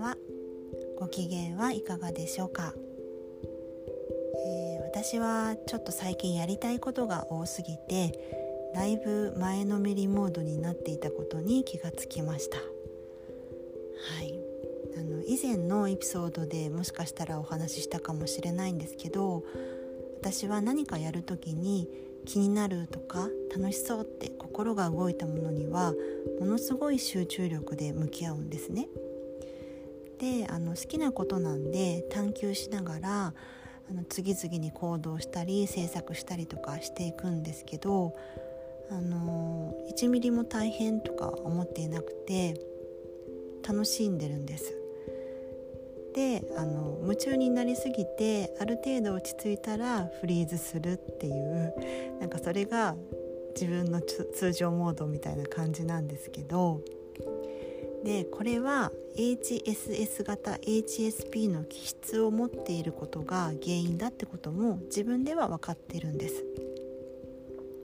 はご機嫌はいかがでしょうか、えー、私はちょっと最近やりたいことが多すぎてだいぶ前のめりモードになっていたことに気がつきました。はい。あの以前のエピソードでもしかしたらお話ししたかもしれないんですけど私は何かやる時に気になるとか楽しそうって心が動いたものにはものすごい集中力で向き合うんですね。であの好きなことなんで探求しながらあの次々に行動したり制作したりとかしていくんですけどあの1ミリも大変とか思っていなくて楽しんでるんです。であの夢中になりすぎてある程度落ち着いたらフリーズするっていうなんかそれが自分の通常モードみたいな感じなんですけどでこれは HSS 型 HSP の気質を持っていることが原因だってことも自分では分かってるんです。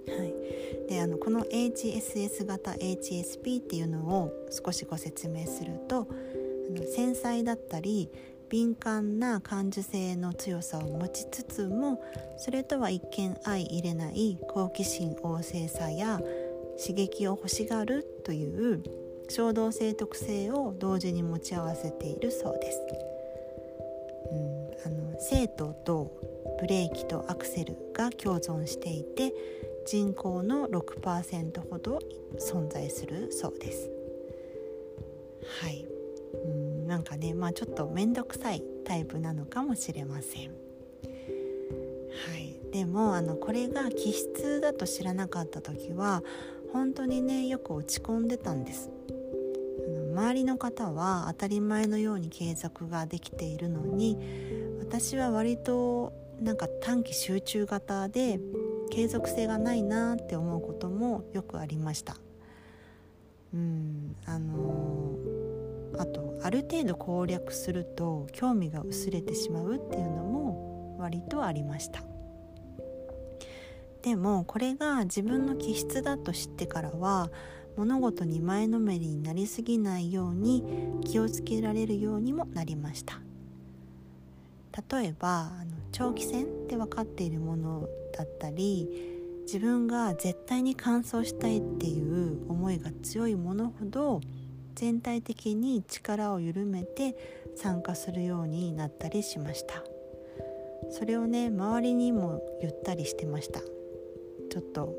はい、であのこの HSS 型 HSP っていうのを少しご説明するとあの繊細だったり敏感な感受性の強さを持ちつつもそれとは一見相入れない好奇心旺盛さや刺激を欲しがるという衝動性特性を同時に持ち合わせているそうです。うん、あの生徒とブレーキとアクセルが共存していて人口の6%ほど存在するそうです。はい、うんなんかねまあちょっと面倒くさいタイプなのかもしれません。はい、でもあのこれが気質だと知らなかった時は本当にねよく落ち込んでたんです。周りの方は当たり前のように継続ができているのに私は割となんか短期集中型で継続性がないなって思うこともよくありました。うんあのー、あとある程度攻略すると興味が薄れてしまうっていうのも割とありました。でもこれが自分の気質だと知ってからは物事に前のめりになりすぎないように気をつけられるようにもなりました。例えばあの長期戦って分かっているものだったり自分が絶対に完走したいっていう思いが強いものほど全体的に力を緩めて参加するようになったりしました。それをね周りにも言ったりしてました。ちょっと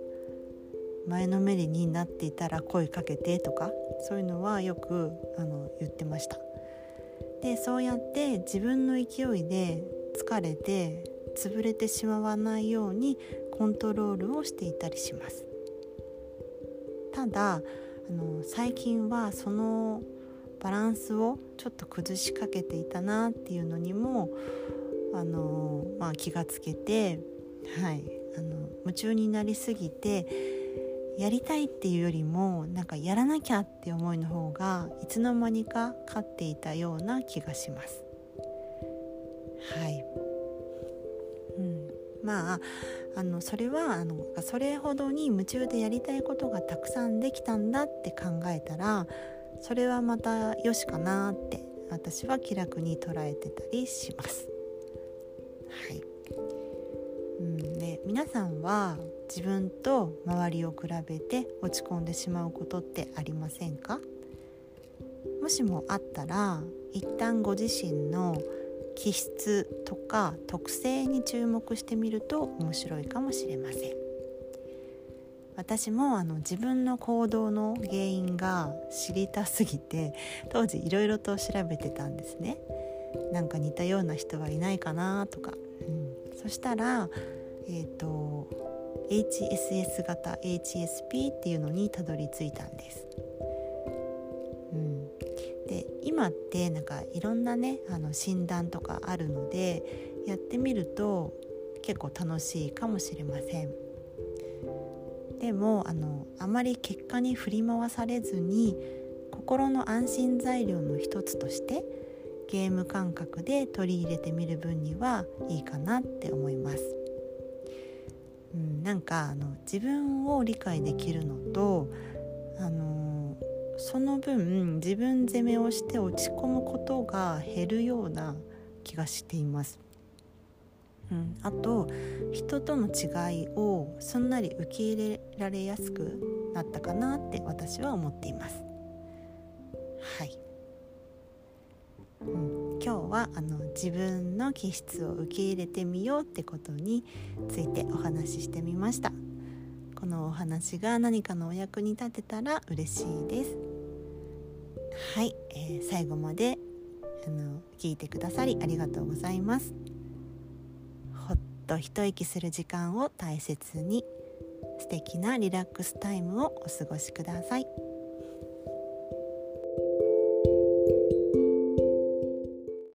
前のめりになっていたら声かけてとかそういうのはよくあの言ってました。でそうやって自分の勢いで疲れて潰れてしまわないようにコントロールをしていたりします。ただあの最近はそのバランスをちょっと崩しかけていたなっていうのにもあの、まあ、気がつけて、はい、あの夢中になりすぎてやりたいっていうよりもなんかやらなきゃって思いの方がいつの間にか勝っていたような気がします。はい、うん、まああのそれはあのそれほどに夢中でやりたいことがたくさんできたんだって考えたらそれはまたよしかなって私は気楽に捉えてたりします。はい。うん、で皆さんは自分と周りを比べて落ち込んでしまうことってありませんか？もしもあったら一旦ご自身の気質とか特性に注目してみると面白いかもしれません。私もあの自分の行動の原因が知りたすぎて当時いろいろと調べてたんですね。なんか似たような人はいないかなとか、うん、そしたらえっ、ー、と HSS 型 HSP っていうのにたどり着いたんです。うん、で今ってなんかいろんなねあの診断とかあるのでやってみると結構楽しいかもしれませんでもあのあまり結果に振り回されずに心の安心材料の一つとしてゲーム感覚で取り入れてみる分にはいいかなって思います。うん、なんかあの自分を理解できるのとあのその分自分責めをして落ち込むことが減るような気がしています。うん、あと人との違いをすんなり受け入れられやすくなったかなって私は思っています。はい、うん、今日はあの自分の気質を受け入れてみようってことについてお話ししてみました。このお話が何かのお役に立てたら嬉しいです。はい、えー、最後まであの聞いてくださりありがとうございます。ほっと一息する時間を大切に素敵なリラックスタイムをお過ごしください。